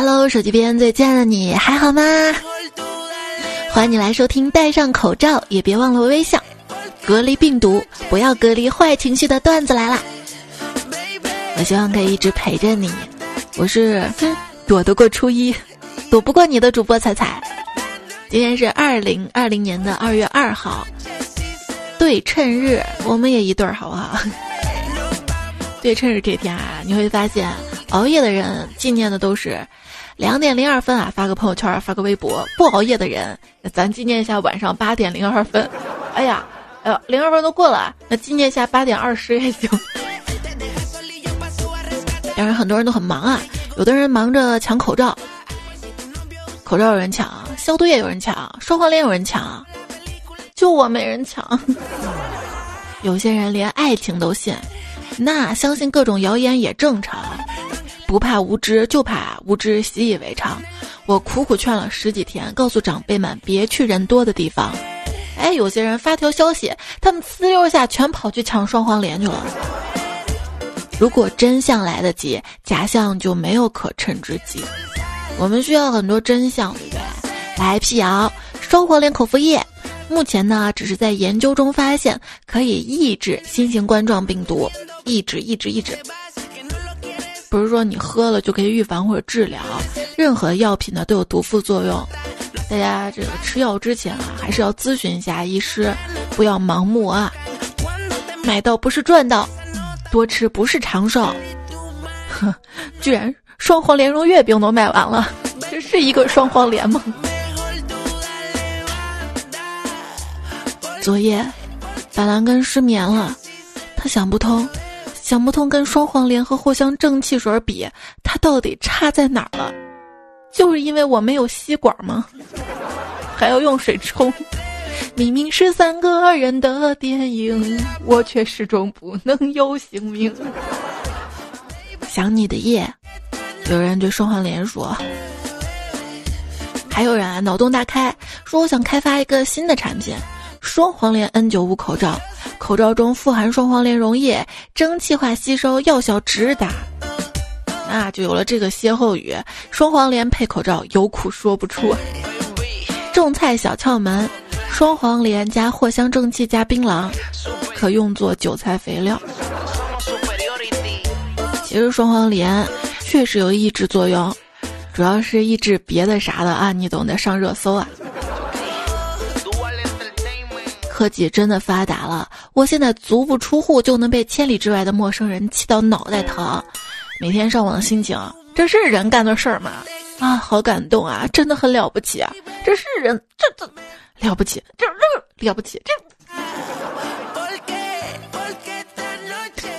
Hello，手机边最亲爱的你还好吗？欢迎你来收听，戴上口罩也别忘了微笑，隔离病毒，不要隔离坏情绪的段子来啦！我希望可以一直陪着你。我是躲得过初一，躲不过你的主播彩彩。今天是二零二零年的二月二号，对称日，我们也一对儿好不好？对称日这天啊，你会发现熬夜的人纪念的都是两点零二分啊，发个朋友圈，发个微博；不熬夜的人，咱纪念一下晚上八点零二分。哎呀，哎，零二分都过了，那纪念一下八点二十也行。当然，很多人都很忙啊，有的人忙着抢口罩，口罩有人抢，消毒液有人抢，双黄连有人抢，就我没人抢。有些人连爱情都信，那相信各种谣言也正常。不怕无知，就怕无知习以为常。我苦苦劝了十几天，告诉长辈们别去人多的地方。哎，有些人发条消息，他们呲溜一下全跑去抢双黄连去了。如果真相来得及，假象就没有可乘之机。我们需要很多真相，对不对？来辟谣，双黄连口服液，目前呢只是在研究中发现可以抑制新型冠状病毒，抑制、抑制、抑制。不是说你喝了就可以预防或者治疗，任何药品呢都有毒副作用。大家这个吃药之前啊，还是要咨询一下医师，不要盲目啊，买到不是赚到。多吃不是长寿，哼！居然双黄莲蓉月饼都卖完了，这是一个双黄莲吗？昨夜，板蓝根失眠了，他想不通，想不通跟双黄连和藿香正气水比，它到底差在哪儿了？就是因为我没有吸管吗？还要用水冲？明明是三个人的电影，我却始终不能有姓名。想你的夜，有人对双黄连说，还有人脑洞大开，说我想开发一个新的产品——双黄连 N95 口罩，口罩中富含双黄连溶液，蒸汽化吸收，药效直达。那就有了这个歇后语：双黄连配口罩，有苦说不出。种菜小窍门。双黄连加藿香正气加槟榔，可用作韭菜肥料。其实双黄连确实有抑制作用，主要是抑制别的啥的啊，你懂得，上热搜啊。科技真的发达了，我现在足不出户就能被千里之外的陌生人气到脑袋疼。每天上网的心情，这是人干的事儿吗？啊，好感动啊，真的很了不起啊，这是人，这这。了不起，这这了不起，这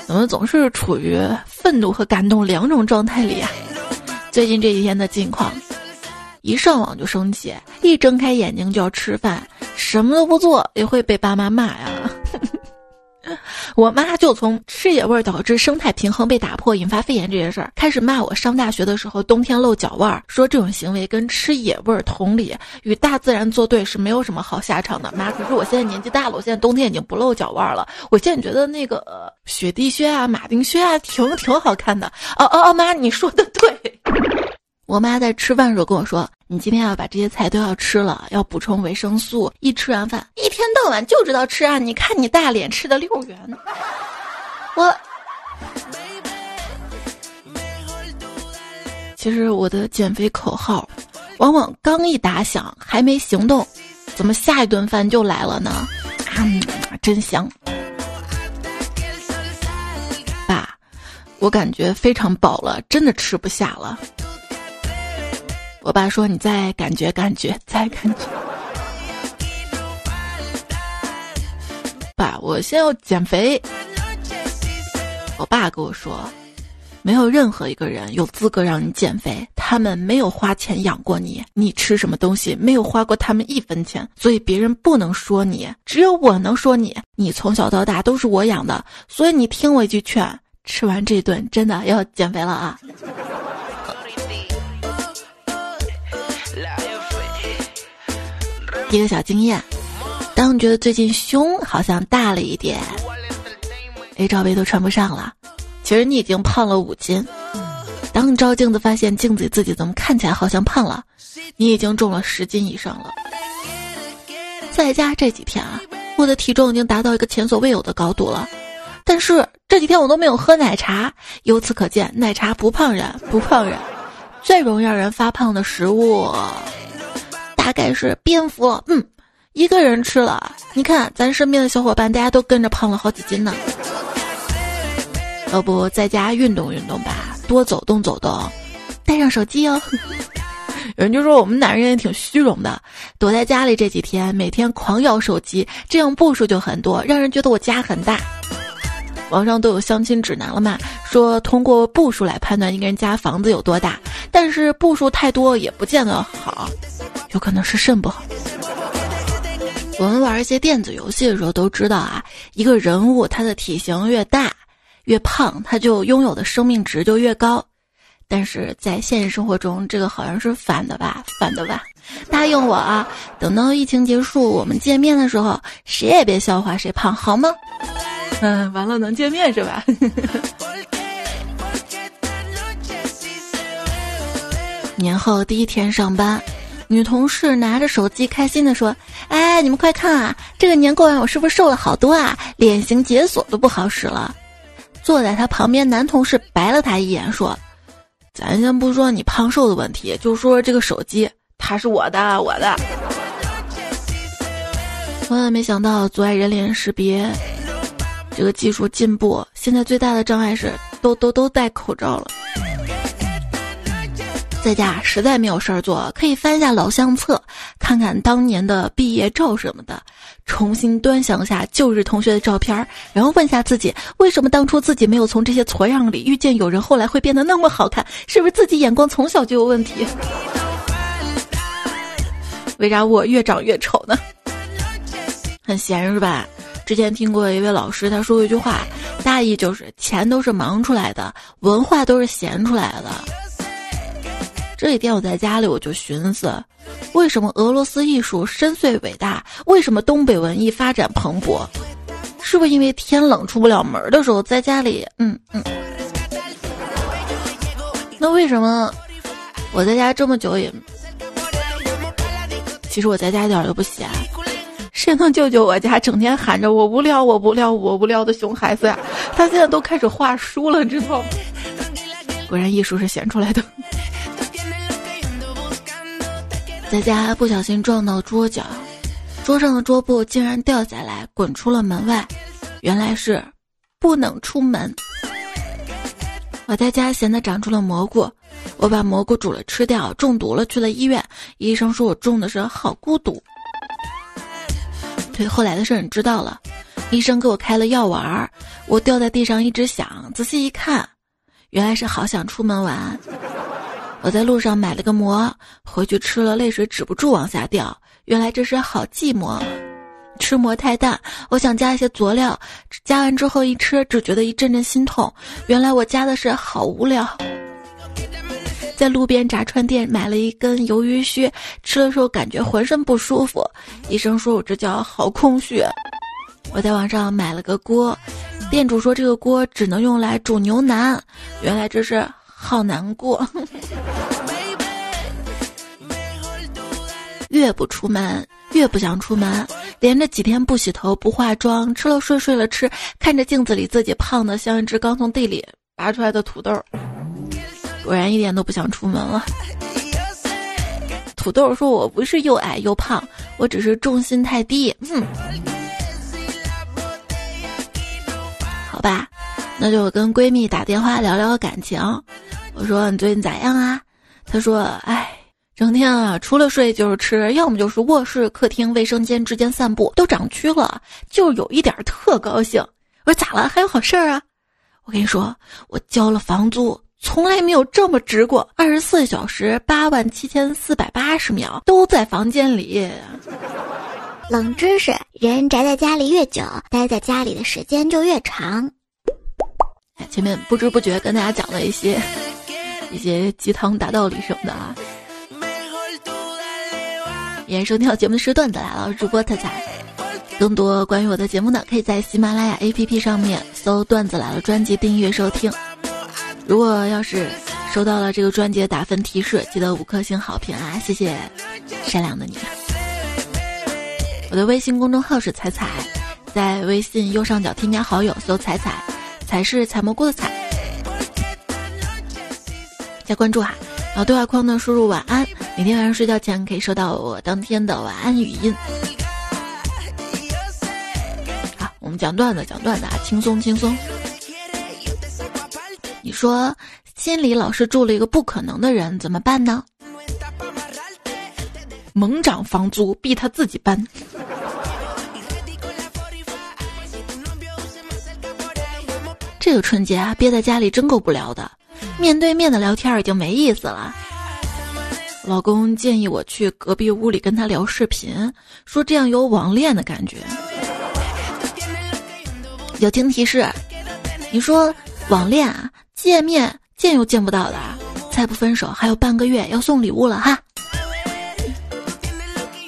怎么总是处于愤怒和感动两种状态里啊？最近这几天的近况，一上网就生气，一睁开眼睛就要吃饭，什么都不做也会被爸妈骂呀。我妈就从吃野味导致生态平衡被打破，引发肺炎这件事儿开始骂我。上大学的时候，冬天露脚腕儿，说这种行为跟吃野味同理，与大自然作对是没有什么好下场的。妈，可是我现在年纪大了，我现在冬天已经不露脚腕儿了。我现在觉得那个雪地靴啊、马丁靴啊，挺挺好看的。哦哦哦，妈，你说的对。我妈在吃饭的时候跟我说：“你今天要把这些菜都要吃了，要补充维生素。一吃完饭，一天到晚就知道吃啊！你看你大脸吃的六圆。”我其实我的减肥口号，往往刚一打响，还没行动，怎么下一顿饭就来了呢？啊，真香！爸，我感觉非常饱了，真的吃不下了。我爸说：“你再感觉感觉，再感觉。”爸，我先要减肥。我爸跟我说：“没有任何一个人有资格让你减肥，他们没有花钱养过你，你吃什么东西没有花过他们一分钱，所以别人不能说你，只有我能说你。你从小到大都是我养的，所以你听我一句劝，吃完这顿真的要减肥了啊！”一个小经验，当你觉得最近胸好像大了一点，A 罩杯都穿不上了，其实你已经胖了五斤。当你照镜子发现镜子里自己怎么看起来好像胖了，你已经重了十斤以上了。在家这几天啊，我的体重已经达到一个前所未有的高度了。但是这几天我都没有喝奶茶，由此可见，奶茶不胖人，不胖人。最容易让人发胖的食物，大概是蝙蝠。嗯，一个人吃了，你看咱身边的小伙伴，大家都跟着胖了好几斤呢。要不在家运动运动吧，多走动走动，带上手机哦。有人就说我们男人也挺虚荣的，躲在家里这几天，每天狂摇手机，这样步数就很多，让人觉得我家很大。网上都有相亲指南了嘛，说通过步数来判断一个人家房子有多大，但是步数太多也不见得好，有可能是肾不好。我们玩一些电子游戏的时候都知道啊，一个人物他的体型越大越胖，他就拥有的生命值就越高。但是在现实生活中，这个好像是反的吧？反的吧？答应我啊，等到疫情结束，我们见面的时候，谁也别笑话谁胖，好吗？嗯，完了能见面是吧？年后第一天上班，女同事拿着手机开心的说：“哎，你们快看啊，这个年过完我是不是瘦了好多啊？脸型解锁都不好使了。”坐在他旁边男同事白了他一眼说：“咱先不说你胖瘦的问题，就说这个手机，它是我的，我的。”万万没想到，阻碍人脸识别。这个技术进步，现在最大的障碍是都都都戴口罩了。在家实在没有事儿做，可以翻一下老相册，看看当年的毕业照什么的，重新端详一下旧日同学的照片，然后问一下自己，为什么当初自己没有从这些矬样里遇见有人，后来会变得那么好看？是不是自己眼光从小就有问题？为啥我越长越丑呢？很闲是吧？之前听过一位老师，他说过一句话，大意就是钱都是忙出来的，文化都是闲出来的。这几天我在家里，我就寻思，为什么俄罗斯艺术深邃伟大？为什么东北文艺发展蓬勃？是不是因为天冷出不了门的时候，在家里，嗯嗯。那为什么我在家这么久也？其实我在家一点都不闲。谁能救救我家整天喊着我无聊我无聊我无聊的熊孩子呀？他现在都开始画书了，知道吗？果然艺术是闲出来的。在家不小心撞到桌角，桌上的桌布竟然掉下来，滚出了门外。原来是不能出门。我在家闲的长出了蘑菇，我把蘑菇煮了吃掉，中毒了去了医院。医生说我中的是好孤独。对后来的事你知道了，医生给我开了药丸儿，我掉在地上一直响，仔细一看，原来是好想出门玩。我在路上买了个馍，回去吃了，泪水止不住往下掉，原来这是好寂寞。吃馍太淡，我想加一些佐料，加完之后一吃，只觉得一阵阵心痛，原来我加的是好无聊。在路边炸串店买了一根鱿鱼须，吃的时候感觉浑身不舒服，医生说我这叫好空虚。我在网上买了个锅，店主说这个锅只能用来煮牛腩，原来这是好难过。越不出门越不想出门，连着几天不洗头不化妆，吃了睡睡了吃，看着镜子里自己胖的像一只刚从地里拔出来的土豆。果然一点都不想出门了。土豆说：“我不是又矮又胖，我只是重心太低。”嗯，好吧，那就跟闺蜜打电话聊聊感情。我说：“你最近咋样啊？”她说：“哎，整天啊，除了睡就是吃，要么就是卧室、客厅、卫生间之间散步，都长蛆了，就有一点特高兴。”我说：“咋了？还有好事儿啊？”我跟你说，我交了房租。从来没有这么值过，二十四小时八万七千四百八十秒都在房间里。冷知识：人宅在家里越久，待在家里的时间就越长。前面不知不觉跟大家讲了一些 一些鸡汤大道理什么的啊。也收听节目的是段子来了，主播特彩。更多关于我的节目呢，可以在喜马拉雅 APP 上面搜“段子来了”专辑订阅收听。如果要是收到了这个专辑的打分提示，记得五颗星好评啊！谢谢善良的你。我的微信公众号是彩彩，在微信右上角添加好友，搜“彩彩”，彩是采蘑菇的彩，加关注哈。然后对话框呢输入“晚安”，每天晚上睡觉前可以收到我当天的晚安语音。好，我们讲段子，讲段子啊，轻松轻松。你说心里老是住了一个不可能的人，怎么办呢？猛涨房租，逼他自己搬。这个春节啊，憋在家里真够不聊的，面对面的聊天已经没意思了。老公建议我去隔壁屋里跟他聊视频，说这样有网恋的感觉。友情提示：你说网恋啊，见面见又见不到的，再不分手还有半个月要送礼物了哈。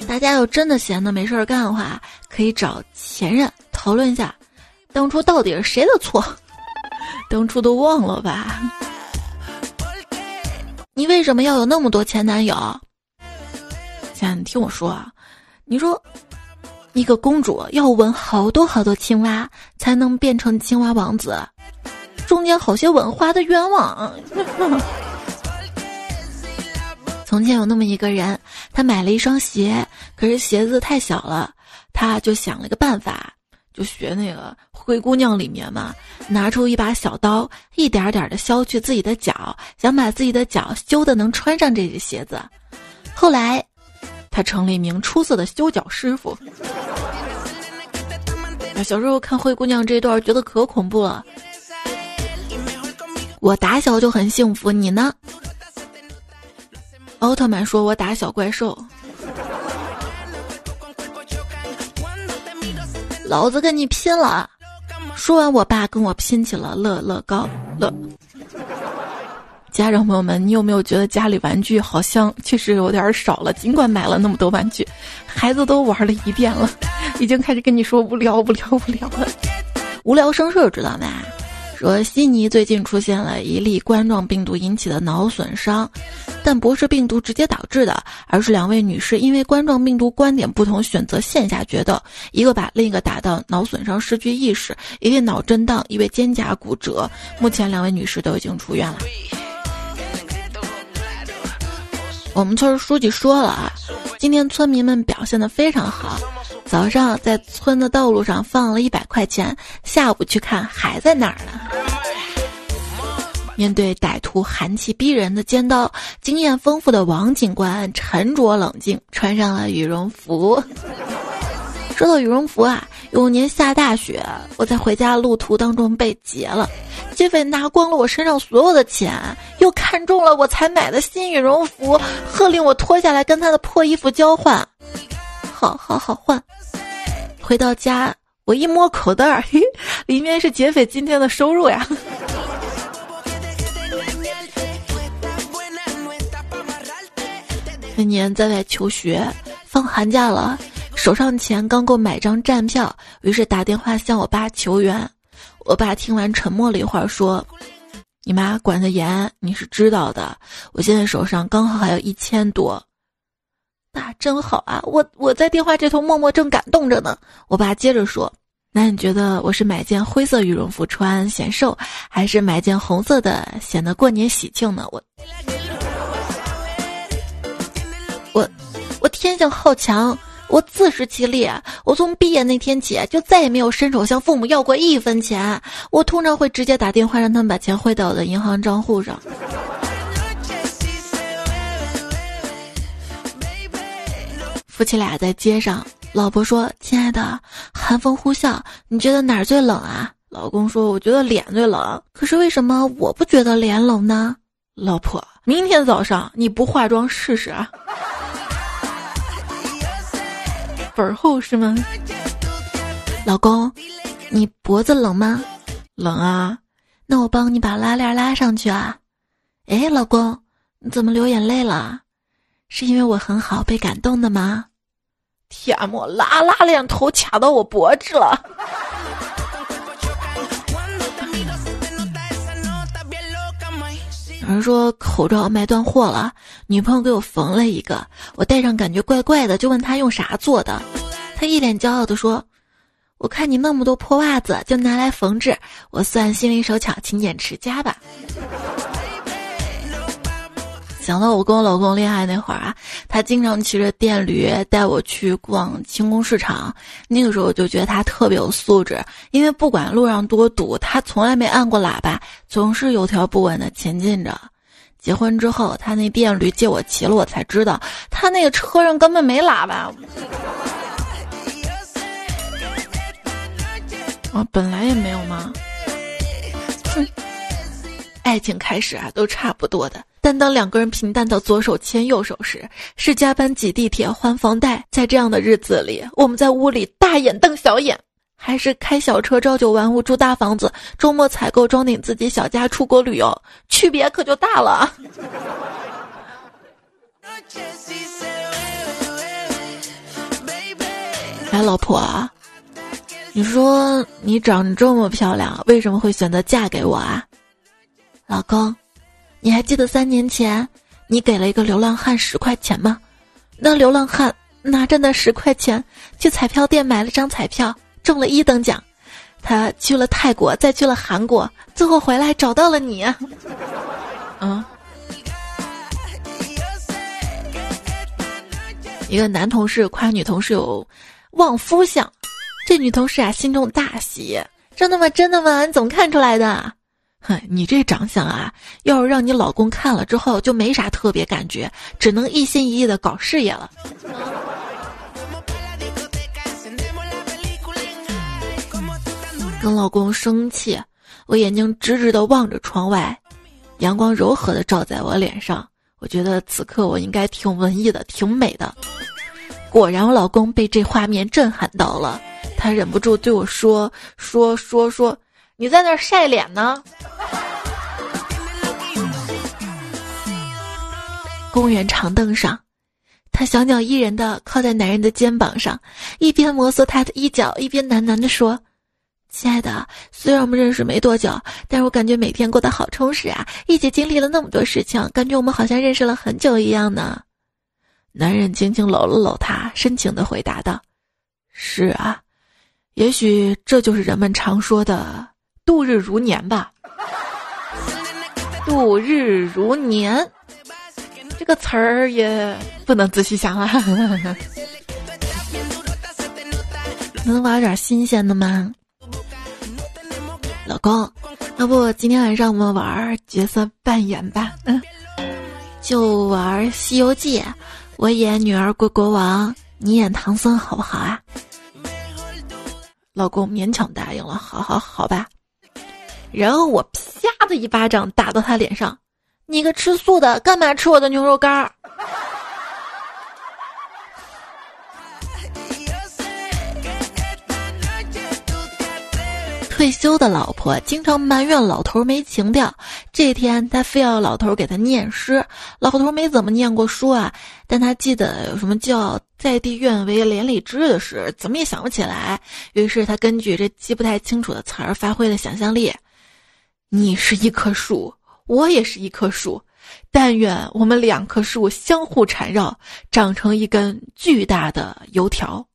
大家要真的闲的没事儿干的话，可以找前任讨论一下，当初到底是谁的错？当初都忘了吧？你为什么要有那么多前男友？亲爱的，你听我说啊，你说一个公主要吻好多好多青蛙才能变成青蛙王子，中间好些吻花的冤枉。从前有那么一个人，他买了一双鞋，可是鞋子太小了，他就想了个办法，就学那个灰姑娘里面嘛，拿出一把小刀，一点点的削去自己的脚，想把自己的脚修的能穿上这只鞋子。后来，他成了一名出色的修脚师傅。小时候看灰姑娘这一段，觉得可恐怖了。我打小就很幸福，你呢？奥特曼说：“我打小怪兽，老子跟你拼了！”说完，我爸跟我拼起了乐乐高乐。家长朋友们，你有没有觉得家里玩具好像确实有点少了？尽管买了那么多玩具，孩子都玩了一遍了，已经开始跟你说无聊、无聊、无聊了。无聊生事知道吗？说悉尼最近出现了一例冠状病毒引起的脑损伤，但不是病毒直接导致的，而是两位女士因为冠状病毒观点不同，选择线下决斗，一个把另一个打到脑损伤失去意识，一位脑震荡，一位肩胛骨折。目前两位女士都已经出院了。我们村书记说了啊，今天村民们表现的非常好。早上在村的道路上放了一百块钱，下午去看还在哪儿呢？面对歹徒寒气逼人的尖刀，经验丰富的王警官沉着冷静，穿上了羽绒服。说到羽绒服啊，有年下大雪，我在回家路途当中被劫了，劫匪拿光了我身上所有的钱，又看中了我才买的新羽绒服，喝令我脱下来跟他的破衣服交换。好好好换。回到家，我一摸口袋儿，里面是劫匪今天的收入呀。那年在外求学，放寒假了，手上钱刚够买张站票，于是打电话向我爸求援。我爸听完沉默了一会儿，说：“你妈管得严，你是知道的。我现在手上刚好还有一千多。”那真好啊！我我在电话这头默默正感动着呢。我爸接着说：“那你觉得我是买件灰色羽绒服穿显瘦，还是买件红色的显得过年喜庆呢？”我我我天性好强，我自食其力。我从毕业那天起就再也没有伸手向父母要过一分钱。我通常会直接打电话让他们把钱汇到我的银行账户上。夫妻俩在街上，老婆说：“亲爱的，寒风呼啸，你觉得哪儿最冷啊？”老公说：“我觉得脸最冷。”可是为什么我不觉得脸冷呢？老婆，明天早上你不化妆试试啊？粉厚是吗？老公，你脖子冷吗？冷啊，那我帮你把拉链拉上去啊。哎，老公，你怎么流眼泪了？是因为我很好被感动的吗？天莫拉拉链头卡到我脖子了。有人说口罩卖断货了，女朋友给我缝了一个，我戴上感觉怪怪的，就问他用啥做的，他一脸骄傲的说：“我看你那么多破袜子，就拿来缝制，我算心灵手巧，勤俭持家吧。”想到我跟我老公恋爱那会儿啊，他经常骑着电驴带我去逛轻工市场，那个时候我就觉得他特别有素质，因为不管路上多堵，他从来没按过喇叭，总是有条不紊的前进着。结婚之后，他那电驴借我骑了，我才知道他那个车上根本没喇叭。啊，本来也没有吗？爱情开始啊，都差不多的。但当两个人平淡到左手牵右手时，是加班挤地铁还房贷。在这样的日子里，我们在屋里大眼瞪小眼，还是开小车朝九晚五住大房子，周末采购装顶自己小家出国旅游，区别可就大了。哎，老婆，你说你长这么漂亮，为什么会选择嫁给我啊？老公。你还记得三年前，你给了一个流浪汉十块钱吗？那流浪汉拿着那十块钱去彩票店买了张彩票，中了一等奖。他去了泰国，再去了韩国，最后回来找到了你。嗯，一个男同事夸女同事有旺夫相，这女同事啊心中大喜。真的吗？真的吗？你怎么看出来的？哼，你这长相啊，要是让你老公看了之后，就没啥特别感觉，只能一心一意的搞事业了。跟老公生气，我眼睛直直的望着窗外，阳光柔和的照在我脸上，我觉得此刻我应该挺文艺的，挺美的。果然，我老公被这画面震撼到了，他忍不住对我说：“说说说。”你在那儿晒脸呢？公园长凳上，他小鸟依人的靠在男人的肩膀上，一边摩挲他的衣角，一边喃喃的说：“亲爱的，虽然我们认识没多久，但是我感觉每天过得好充实啊！一起经历了那么多事情，感觉我们好像认识了很久一样呢。”男人轻轻搂了搂她，深情的回答道：“是啊，也许这就是人们常说的。”度日如年吧，度日如年，这个词儿也不能仔细想啊。能玩点新鲜的吗？老公，要不今天晚上我们玩角色扮演吧？嗯，就玩《西游记》，我演女儿国国王，你演唐僧，好不好啊？老公勉强答应了，好好好吧。然后我啪的一巴掌打到他脸上，你个吃素的，干嘛吃我的牛肉干儿？退休的老婆经常埋怨老头没情调，这天他非要老头给他念诗，老头没怎么念过书啊，但他记得有什么叫“在地愿为连理枝”的事，怎么也想不起来。于是他根据这记不太清楚的词儿，发挥了想象力。你是一棵树，我也是一棵树，但愿我们两棵树相互缠绕，长成一根巨大的油条。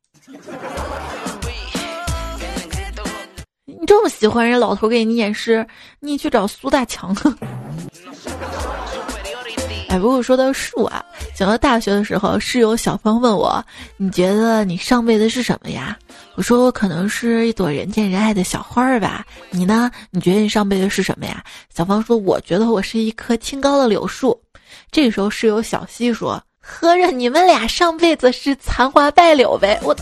你这么喜欢人老头给你念诗，你去找苏大强。哎，不过说到树啊，想到大学的时候，室友小芳问我：“你觉得你上辈子是什么呀？”我说我可能是一朵人见人爱的小花儿吧，你呢？你觉得你上辈子是什么呀？小芳说，我觉得我是一棵清高的柳树。这个时候室友小溪说，合着你们俩上辈子是残花败柳呗？我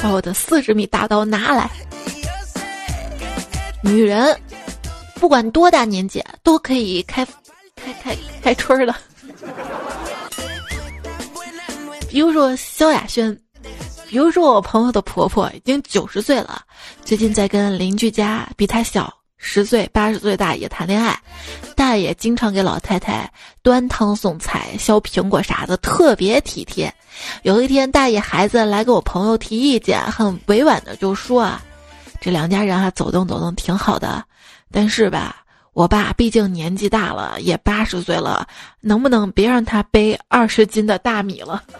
把我的四十米大刀拿来。女人不管多大年纪都可以开开开春了。比如说萧亚轩。比如说，我朋友的婆婆已经九十岁了，最近在跟邻居家比她小十岁、八十岁大爷谈恋爱。大爷经常给老太太端汤送菜、削苹果啥的，特别体贴。有一天，大爷孩子来给我朋友提意见，很委婉的就说：“啊，这两家人啊，走动走动挺好的，但是吧，我爸毕竟年纪大了，也八十岁了，能不能别让他背二十斤的大米了？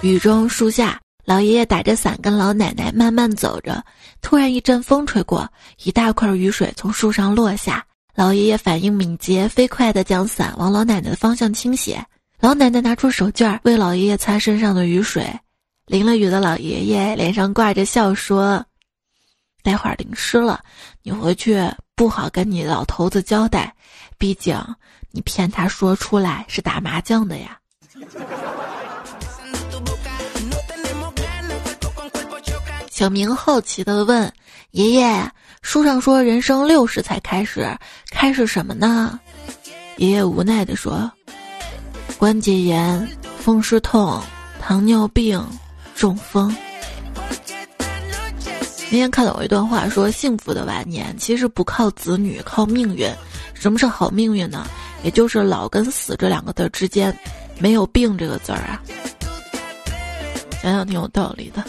雨中树下，老爷爷打着伞跟老奶奶慢慢走着。突然一阵风吹过，一大块雨水从树上落下。老爷爷反应敏捷，飞快地将伞往老奶奶的方向倾斜。老奶奶拿出手绢为老爷爷擦身上的雨水。淋了雨的老爷爷脸上挂着笑说：“待会儿淋湿了，你回去不好跟你老头子交代，毕竟你骗他说出来是打麻将的呀。”小明好奇的问：“爷爷，书上说人生六十才开始，开始什么呢？”爷爷无奈的说：“关节炎、风湿痛、糖尿病、中风。”那天看到有一段话说：“幸福的晚年其实不靠子女，靠命运。什么是好命运呢？也就是老跟死这两个字之间，没有病这个字儿啊。”想想挺有道理的。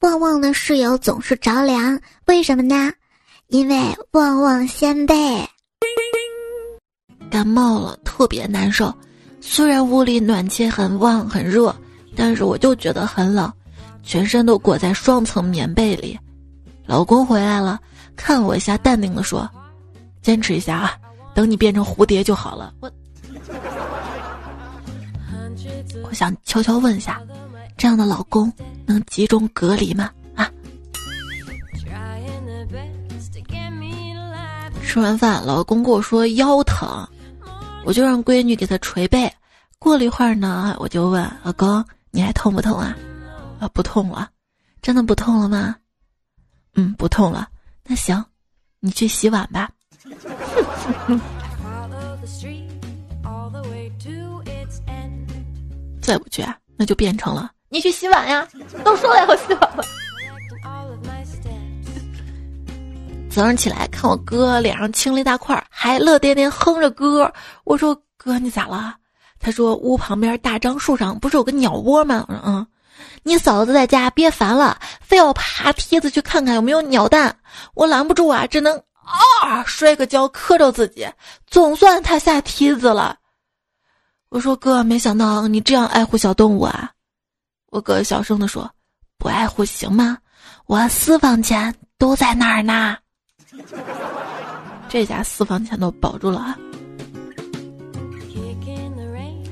旺旺的室友总是着凉，为什么呢？因为旺旺先辈感冒了，特别难受。虽然屋里暖气很旺很热，但是我就觉得很冷，全身都裹在双层棉被里。老公回来了，看我一下，淡定的说：“坚持一下啊，等你变成蝴蝶就好了。”我我想悄悄问一下。这样的老公能集中隔离吗？啊！吃完饭，老公跟我说腰疼，我就让闺女给他捶背。过了一会儿呢，我就问老公：“你还痛不痛啊？”啊，不痛了，真的不痛了吗？嗯，不痛了。那行，你去洗碗吧。再不去，那就变成了。你去洗碗呀！都说了要洗碗了。早上起来看我哥脸上青了一大块，还乐颠颠哼着歌。我说：“哥，你咋了？”他说：“屋旁边大樟树上不是有个鸟窝吗？”我说：“嗯。”你嫂子在家憋烦了，非要爬梯子去看看有没有鸟蛋。我拦不住啊，只能啊摔个跤磕着自己。总算他下梯子了。我说：“哥，没想到你这样爱护小动物啊。”我哥小声的说：“不爱护行吗？我私房钱都在那儿呢。这家私房钱都保住了啊。”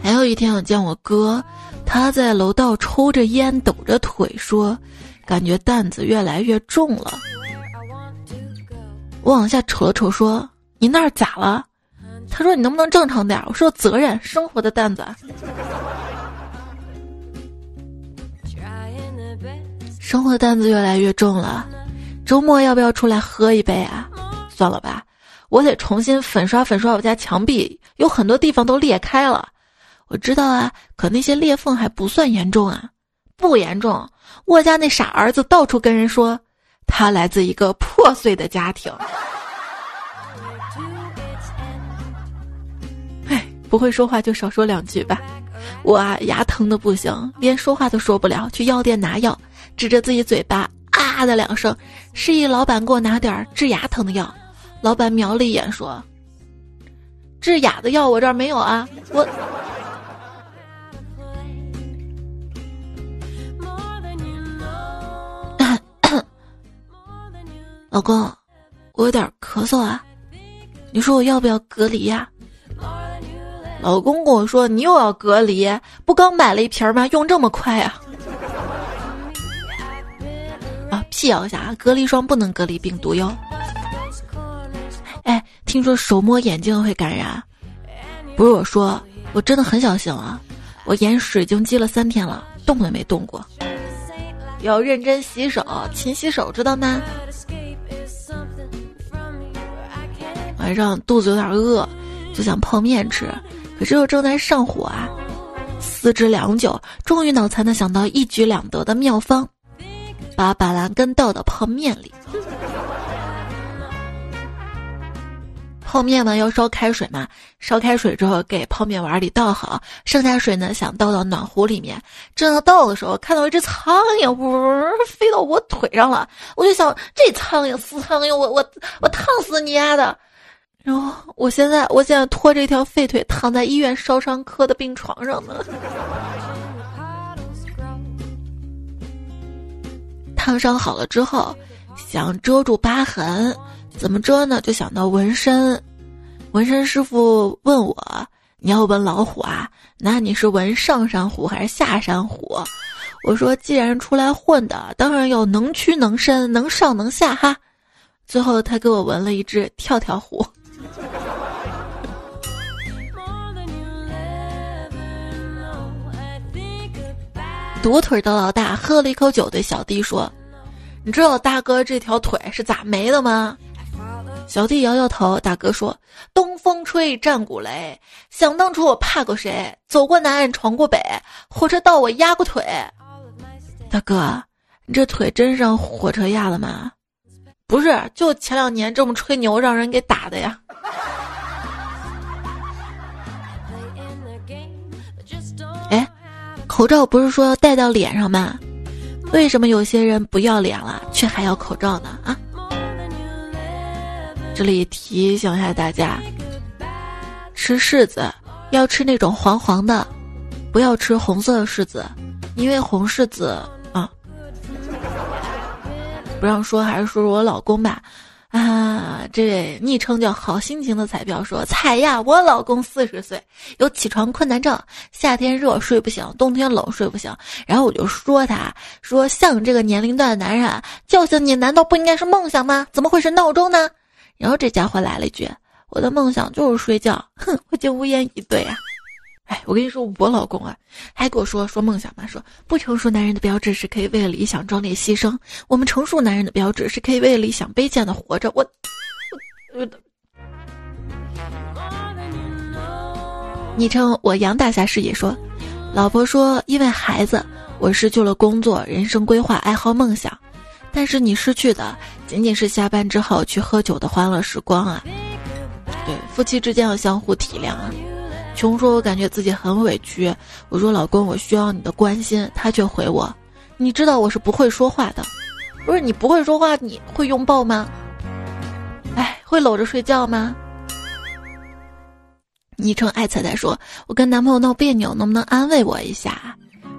还有一天，我见我哥，他在楼道抽着烟，抖着腿，说：“感觉担子越来越重了。”我往下瞅了瞅，说：“你那儿咋了？”他说：“你能不能正常点？”我说：“责任，生活的担子。”生活的担子越来越重了，周末要不要出来喝一杯啊？算了吧，我得重新粉刷粉刷我家墙壁，有很多地方都裂开了。我知道啊，可那些裂缝还不算严重啊，不严重。我家那傻儿子到处跟人说，他来自一个破碎的家庭。哎，不会说话就少说两句吧。我啊，牙疼的不行，连说话都说不了，去药店拿药。指着自己嘴巴啊的两声，示意老板给我拿点治牙疼的药。老板瞄了一眼说：“治哑的药我这儿没有啊。”我，老公，我有点咳嗽啊，你说我要不要隔离呀？老公跟我说：“你又要隔离？不刚买了一瓶吗？用这么快啊？” 啊辟谣一下啊，隔离霜不能隔离病毒哟。哎，听说手摸眼睛会感染，不是我说，我真的很小心啊。我眼屎已经积了三天了，动也没动过。要认真洗手，勤洗手，知道吗？晚上肚子有点饿，就想泡面吃，可是又正在上火啊。思之良久，终于脑残的想到一举两得的妙方。把板蓝根倒到泡面里，泡面嘛要烧开水嘛，烧开水之后给泡面碗里倒好，剩下水呢想倒到暖壶里面。正要倒的时候，看到一只苍蝇呜飞到我腿上了，我就想这苍蝇死苍蝇，我我我烫死你丫的！然后我现在我现在拖着一条废腿躺在医院烧伤科的病床上呢。烫伤好了之后，想遮住疤痕。怎么遮呢？就想到纹身，纹身师傅问我：“你要纹老虎啊？那你是纹上山虎还是下山虎？”我说：“既然出来混的，当然要能屈能伸，能上能下哈。”最后他给我纹了一只跳跳虎。独腿的老大喝了一口酒，对小弟说：“你知道大哥这条腿是咋没的吗？”小弟摇摇头，大哥说：“东风吹，战鼓擂。想当初我怕过谁？走过南，闯过北，火车到我压过腿。大哥，你这腿真让火车压了吗？不是，就前两年这么吹牛，让人给打的呀。”口罩不是说要戴到脸上吗？为什么有些人不要脸了，却还要口罩呢？啊？这里提醒一下大家，吃柿子要吃那种黄黄的，不要吃红色的柿子，因为红柿子啊，不让说还是说说我老公吧。啊，这位昵称叫好心情的彩票说：“彩呀，我老公四十岁，有起床困难症，夏天热睡不醒，冬天冷睡不醒。然后我就说他，说像你这个年龄段的男人，叫醒你难道不应该是梦想吗？怎么会是闹钟呢？”然后这家伙来了一句：“我的梦想就是睡觉。”哼，我就无言以对啊。哎，我跟你说，我老公啊，还跟我说说梦想嘛，说不成熟男人的标志是可以为了理想壮烈牺牲，我们成熟男人的标志是可以为了理想卑贱的活着。我，我，昵称我杨大侠师爷说，老婆说因为孩子，我失去了工作、人生规划、爱好、梦想。但是你失去的仅仅是下班之后去喝酒的欢乐时光啊！对，夫妻之间要相互体谅啊。穷说：“我感觉自己很委屈。”我说：“老公，我需要你的关心。”他却回我：“你知道我是不会说话的。”不是你不会说话，你会拥抱吗？哎，会搂着睡觉吗？昵称爱彩彩说：“我跟男朋友闹别扭，能不能安慰我一下？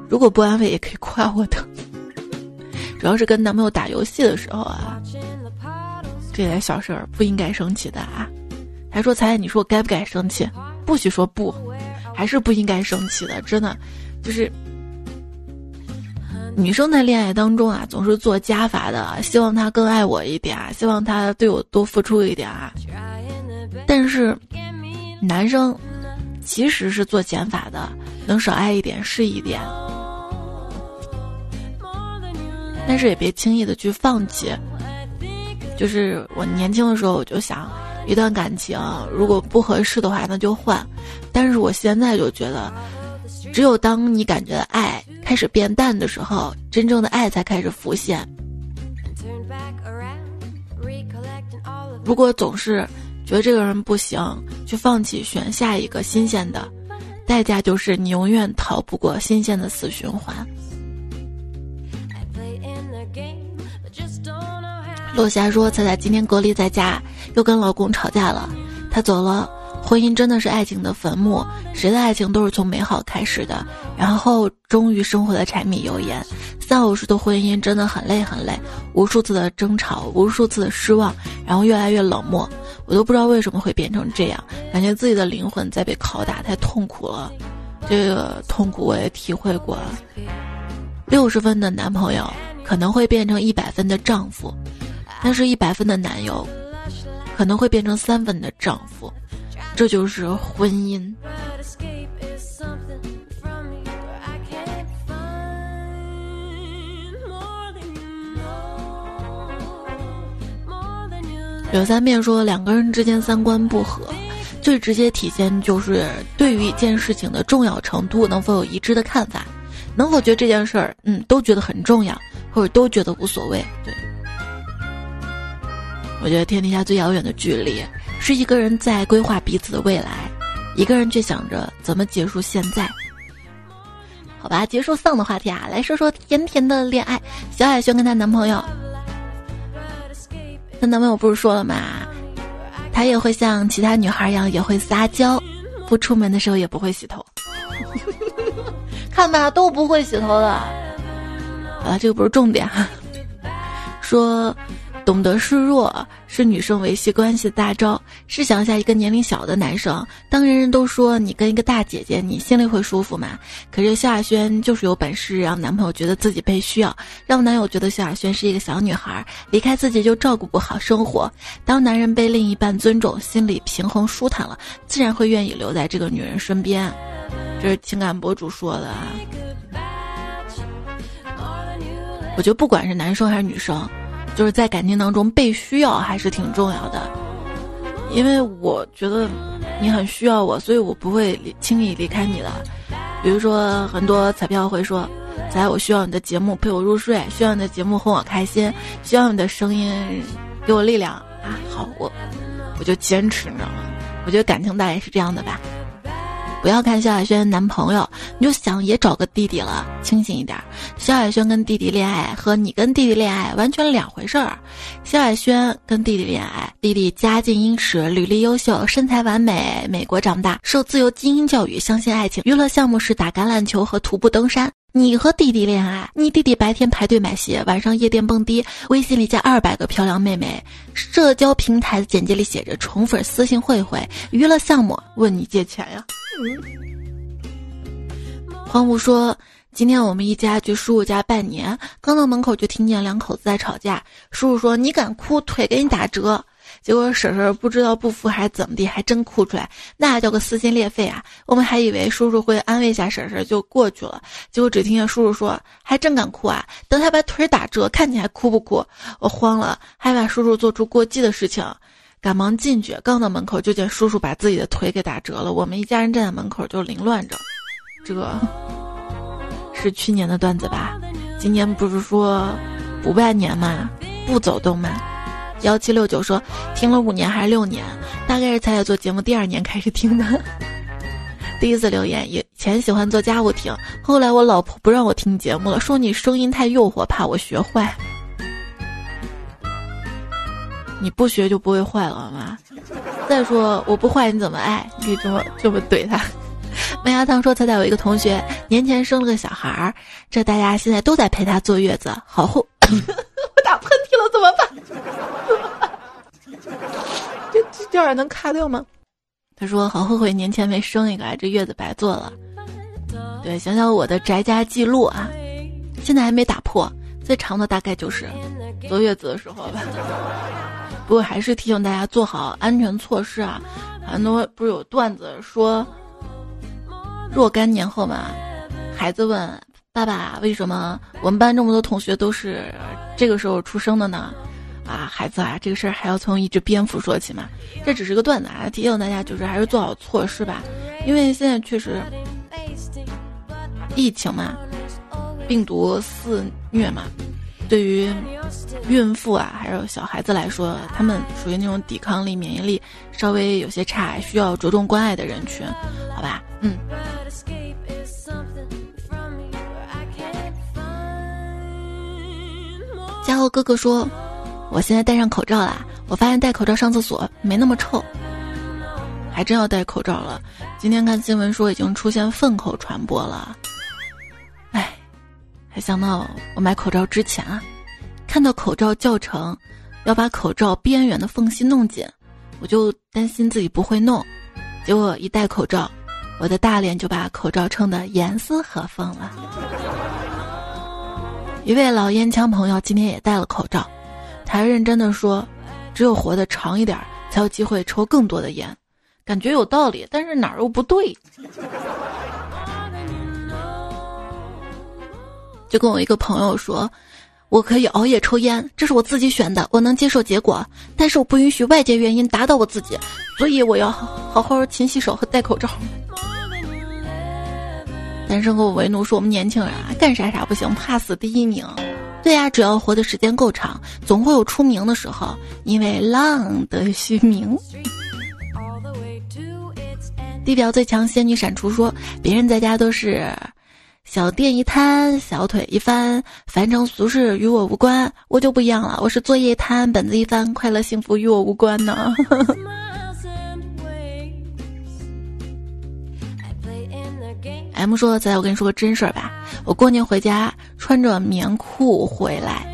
如果不安慰，也可以夸我的。”主要是跟男朋友打游戏的时候啊，这点小事儿不应该生气的啊。还说彩彩，你说我该不该生气？不许说不，还是不应该生气的。真的，就是女生在恋爱当中啊，总是做加法的，希望他更爱我一点，希望他对我多付出一点啊。但是男生其实是做减法的，能少爱一点是一点。但是也别轻易的去放弃。就是我年轻的时候，我就想，一段感情如果不合适的话，那就换。但是我现在就觉得，只有当你感觉爱开始变淡的时候，真正的爱才开始浮现。如果总是觉得这个人不行，就放弃，选下一个新鲜的，代价就是你永远逃不过新鲜的死循环。落霞说：“彩彩今天隔离在家，又跟老公吵架了。他走了，婚姻真的是爱情的坟墓。谁的爱情都是从美好开始的，然后终于生活的柴米油盐。三五十的婚姻真的很累很累，无数次的争吵，无数次的失望，然后越来越冷漠。我都不知道为什么会变成这样，感觉自己的灵魂在被拷打，太痛苦了。这个痛苦我也体会过。六十分的男朋友可能会变成一百分的丈夫。”但是，一百分的男友可能会变成三分的丈夫，这就是婚姻。柳三面说，两个人之间三观不合，最直接体现就是对于一件事情的重要程度能否有一致的看法，能否觉得这件事儿，嗯，都觉得很重要，或者都觉得无所谓，对。我觉得天底下最遥远的距离，是一个人在规划彼此的未来，一个人却想着怎么结束现在。好吧，结束丧的话题啊，来说说甜甜的恋爱。小海轩跟她男朋友，她男朋友不是说了吗？她也会像其他女孩一样，也会撒娇，不出门的时候也不会洗头。看吧，都不会洗头的。好了，这个不是重点哈。说。懂得示弱是女生维系关系的大招。试想一下，一个年龄小的男生，当人人都说你跟一个大姐姐，你心里会舒服吗？可是萧亚轩就是有本事让男朋友觉得自己被需要，让男友觉得萧亚轩是一个小女孩，离开自己就照顾不好生活。当男人被另一半尊重，心里平衡舒坦了，自然会愿意留在这个女人身边。这是情感博主说的啊。我觉得不管是男生还是女生。就是在感情当中被需要还是挺重要的，因为我觉得你很需要我，所以我不会离轻易离开你的。比如说，很多彩票会说：“仔，我需要你的节目陪我入睡，需要你的节目哄我开心，需要你的声音给我力量啊！”好，我我就坚持，你知道吗？我觉得感情大概是这样的吧。不要看萧亚轩男朋友，你就想也找个弟弟了。清醒一点，萧亚轩跟弟弟恋爱和你跟弟弟恋爱完全两回事儿。萧亚轩跟弟弟恋爱，弟弟家境殷实，履历优秀，身材完美，美国长大，受自由精英教育，相信爱情。娱乐项目是打橄榄球和徒步登山。你和弟弟恋爱，你弟弟白天排队买鞋，晚上夜店蹦迪，微信里加二百个漂亮妹妹，社交平台的简介里写着宠粉私信会会，娱乐项目问你借钱呀。荒芜说：“今天我们一家去叔叔家拜年，刚到门口就听见两口子在吵架。叔叔说：‘你敢哭，腿给你打折。’”结果婶婶不知道不服还是怎么地，还真哭出来，那叫个撕心裂肺啊！我们还以为叔叔会安慰一下婶婶就过去了，结果只听见叔叔说：“还真敢哭啊！等他把腿打折，看你还哭不哭？”我慌了，害怕叔叔做出过激的事情，赶忙进去，刚到门口就见叔叔把自己的腿给打折了。我们一家人站在门口就凌乱着，这是去年的段子吧？今年不是说不拜年吗？不走动漫？幺七六九说，听了五年还是六年，大概是才做节目第二年开始听的。第一次留言，以前喜欢做家务听，后来我老婆不让我听节目了，说你声音太诱惑，怕我学坏。你不学就不会坏了吗？再说我不坏你怎么爱？你可以这么这么怼他。麦芽糖说，他在有一个同学年前生了个小孩儿，这大家现在都在陪他坐月子，好后。我打喷嚏了，怎么办？这这这儿能卡掉吗？他说好后悔年前没生一个，这月子白做了。对，想想我的宅家记录啊，现在还没打破，最长的大概就是坐月子的时候吧。不过还是提醒大家做好安全措施啊。很多不是有段子说，若干年后嘛，孩子问。爸爸，为什么我们班这么多同学都是这个时候出生的呢？啊，孩子啊，这个事儿还要从一只蝙蝠说起嘛。这只是个段子啊，提醒大家就是还是做好措施吧。因为现在确实疫情嘛，病毒肆虐嘛，对于孕妇啊还有小孩子来说，他们属于那种抵抗力、免疫力稍微有些差，需要着重关爱的人群，好吧？嗯。嘉禾哥哥说：“我现在戴上口罩啦，我发现戴口罩上厕所没那么臭，还真要戴口罩了。今天看新闻说已经出现粪口传播了，哎，还想到我买口罩之前啊，看到口罩教程要把口罩边缘的缝隙弄紧，我就担心自己不会弄，结果一戴口罩，我的大脸就把口罩撑得严丝合缝了。”一位老烟枪朋友今天也戴了口罩，他认真的说：“只有活得长一点，才有机会抽更多的烟。”感觉有道理，但是哪儿又不对。就跟我一个朋友说：“我可以熬夜抽烟，这是我自己选的，我能接受结果，但是我不允许外界原因打倒我自己，所以我要好好勤洗手和戴口罩。”男生跟我为奴说：“我们年轻人啊，干啥啥不行，怕死第一名。对呀，只要活的时间够长，总会有出名的时候。因为浪得虚名。”地表最强仙女闪出说，别人在家都是小店一摊，小腿一翻，凡尘俗事与我无关，我就不一样了，我是作业一摊，本子一翻，快乐幸福与我无关呢。M 说：“仔，我跟你说个真事儿吧，我过年回家穿着棉裤回来，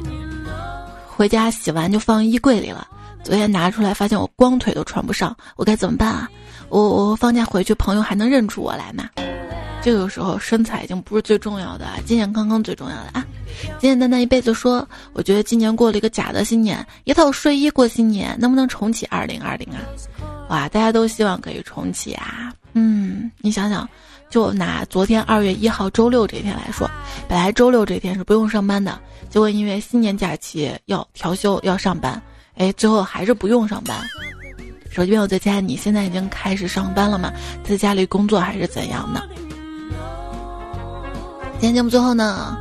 回家洗完就放衣柜里了。昨天拿出来发现我光腿都穿不上，我该怎么办啊？我我放假回去，朋友还能认出我来吗？这个时候身材已经不是最重要的，健健康康最重要的啊！简简单单一辈子说，我觉得今年过了一个假的新年，一套睡衣过新年，能不能重启二零二零啊？哇，大家都希望可以重启啊！嗯，你想想。”就拿昨天二月一号周六这天来说，本来周六这天是不用上班的，结果因为新年假期要调休要上班，哎，最后还是不用上班。手机边我在家，你现在已经开始上班了吗？在家里工作还是怎样呢？今天节目最后呢，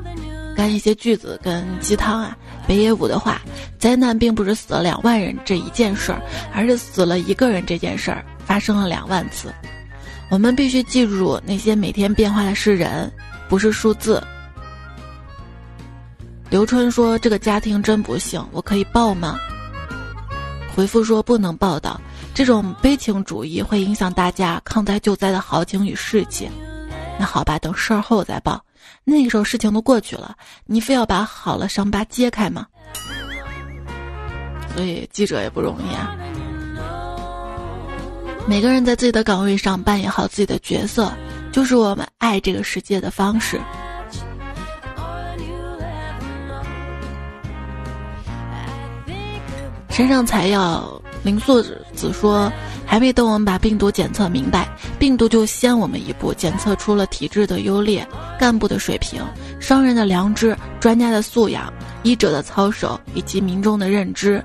干一些句子跟鸡汤啊。北野武的话：灾难并不是死了两万人这一件事儿，而是死了一个人这件事儿发生了两万次。我们必须记住，那些每天变化的是人，不是数字。刘春说：“这个家庭真不幸，我可以报吗？”回复说：“不能报道，这种悲情主义会影响大家抗灾救灾的豪情与士气。”那好吧，等事儿后再报。那个时候事情都过去了，你非要把好了伤疤揭开吗？所以记者也不容易啊。每个人在自己的岗位上扮演好自己的角色，就是我们爱这个世界的方式。身上才要林素子说，还没等我们把病毒检测明白，病毒就先我们一步检测出了体质的优劣、干部的水平、商人的良知、专家的素养、医者的操守以及民众的认知。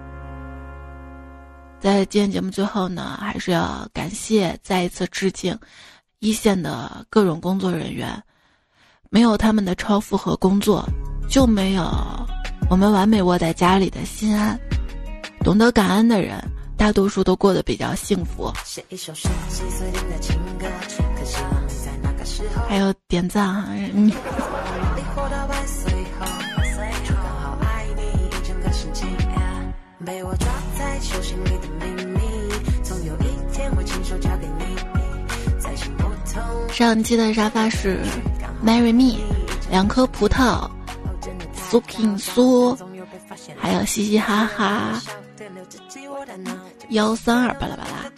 在今天节目最后呢，还是要感谢再一次致敬一线的各种工作人员，没有他们的超负荷工作，就没有我们完美窝在家里的心安。懂得感恩的人，大多数都过得比较幸福。还有点赞哈，嗯。上期的沙发是 Marry Me，两颗葡萄，苏 king 苏，还有嘻嘻哈哈，幺三二巴拉巴拉。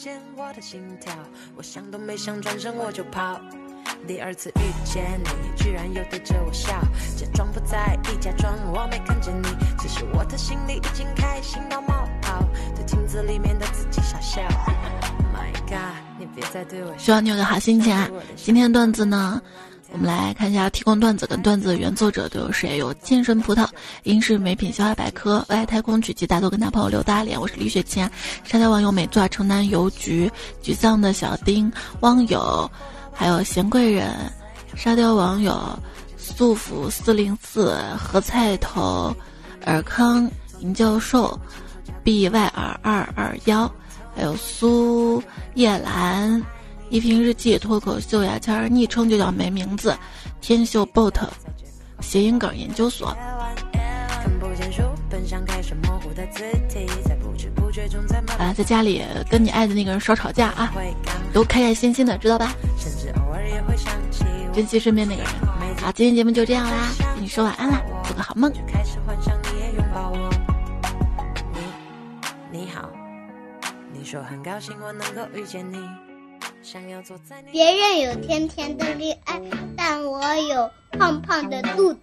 第二次遇见你，居然又对着我笑，假装不在意，假装我没看见你，其实我的心里已经开心到冒泡，对镜子里面的自己傻笑。My God，你别再对我。希望你有个好心情啊！今天段子呢，我们来看一下提供段子跟段子的原作者都有谁？有健身葡萄、英式美品、笑话百科、外太空曲奇大头跟大朋友刘大脸，我是李雪琴。沙雕网友美作城南邮局，沮丧的小丁，汪友。还有贤贵人，沙雕网友，素府四零四，何菜头，尔康，尹教授，b y r 二二幺，还有苏叶兰，一瓶日记，脱口秀牙签儿，昵称就叫没名字，天秀 bot，谐音梗研究所。啊，在家里跟你爱的那个人少吵架啊，都开开心心的，知道吧？珍惜身边那个人。好，今天节目就这样啦，跟你说晚安啦，做个好梦。别人有甜甜的恋爱，但我有胖胖的肚子。